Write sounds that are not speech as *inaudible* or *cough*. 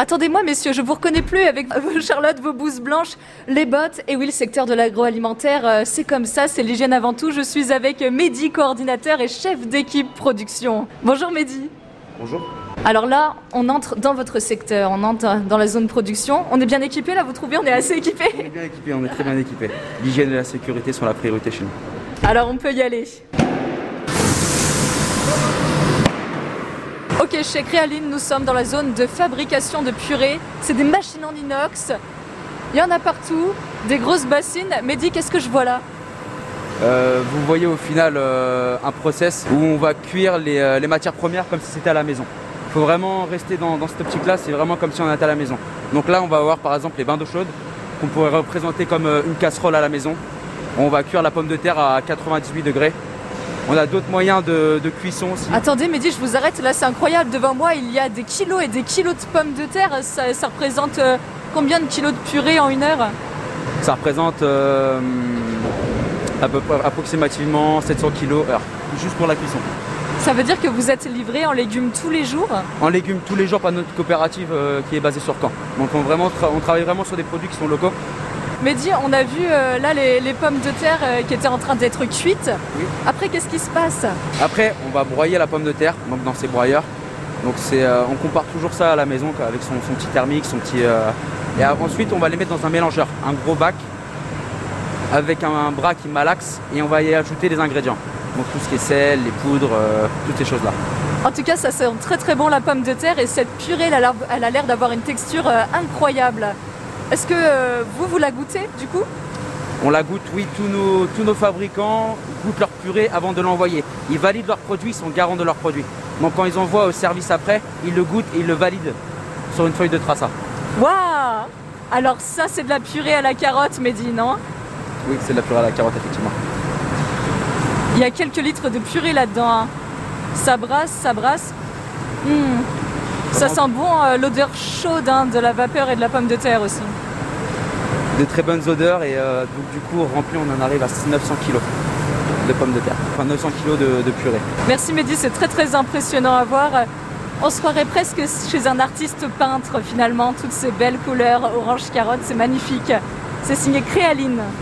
Attendez-moi, messieurs, je vous reconnais plus avec *laughs* vos Charlotte, vos bouses blanches, les bottes. Et oui, le secteur de l'agroalimentaire, euh, c'est comme ça, c'est l'hygiène avant tout. Je suis avec Mehdi, coordinateur et chef d'équipe production. Bonjour Mehdi. Bonjour. Alors là, on entre dans votre secteur, on entre dans la zone production. On est bien équipé là, vous trouvez On est assez équipé On est bien équipé, on est très bien équipé. L'hygiène et la sécurité sont la priorité chez nous. Alors on peut y aller. Ok, chez Créaline, nous sommes dans la zone de fabrication de purée. C'est des machines en inox. Il y en a partout, des grosses bassines. Mehdi, qu'est-ce que je vois là Euh, vous voyez au final euh, un process où on va cuire les, euh, les matières premières comme si c'était à la maison. Il faut vraiment rester dans, dans cette optique-là, c'est vraiment comme si on était à la maison. Donc là, on va avoir par exemple les bains d'eau chaude qu'on pourrait représenter comme une casserole à la maison. On va cuire la pomme de terre à 98 degrés. On a d'autres moyens de, de cuisson aussi. Attendez, Mehdi, je vous arrête. Là, c'est incroyable. Devant moi, il y a des kilos et des kilos de pommes de terre. Ça, ça représente euh, combien de kilos de purée en une heure? Ça représente euh, à peu près approximativement 700 kilos heure, juste pour la cuisson. Ça veut dire que vous êtes livré en légumes tous les jours? En légumes tous les jours par notre coopérative euh, qui est basée sur Caen. Donc on, vraiment, tra- on travaille vraiment sur des produits qui sont locaux. Mehdi, on a vu euh, là les, les pommes de terre euh, qui étaient en train d'être cuites. Oui. Après, qu'est-ce qui se passe? Après, on va broyer la pomme de terre donc dans ces broyeurs. Donc c'est, euh, on compare toujours ça à la maison avec son, son petit thermique, son petit. et ensuite, on va les mettre dans un mélangeur, un gros bac avec un, un bras qui malaxe et on va y ajouter les ingrédients. Donc tout ce qui est sel, les poudres, toutes ces choses là. En tout cas, ça sent très très bon la pomme de terre et cette purée, elle a l'air- elle a l'air d'avoir une texture incroyable. Est-ce que euh, vous, vous la goûtez du coup? On la goûte, oui, tous nos, tous nos fabricants goûtent leur purée avant de l'envoyer. Ils valident leurs produits, ils sont garants de leurs produits. Donc quand ils envoient au service après, ils le goûtent et ils le valident sur une feuille de traça. Waouh Alors ça, c'est de la purée à la carotte, Mehdi, non? Oui, c'est de la purée à la carotte, effectivement. Il y a quelques litres de purée là-dedans. hein. Ça brasse, ça brasse. Hmm. Ça sent bon euh, l'odeur chaude hein, de la vapeur et de la pomme de terre aussi. De très bonnes odeurs et euh, donc du coup, rempli, on en arrive à 900 kilos de pommes de terre. Enfin, 900 kilos de, de purée. Merci Mehdi, c'est très très impressionnant à voir. On se croirait presque chez un artiste peintre finalement, toutes ces belles couleurs, orange carotte, c'est magnifique. C'est signé Créaline.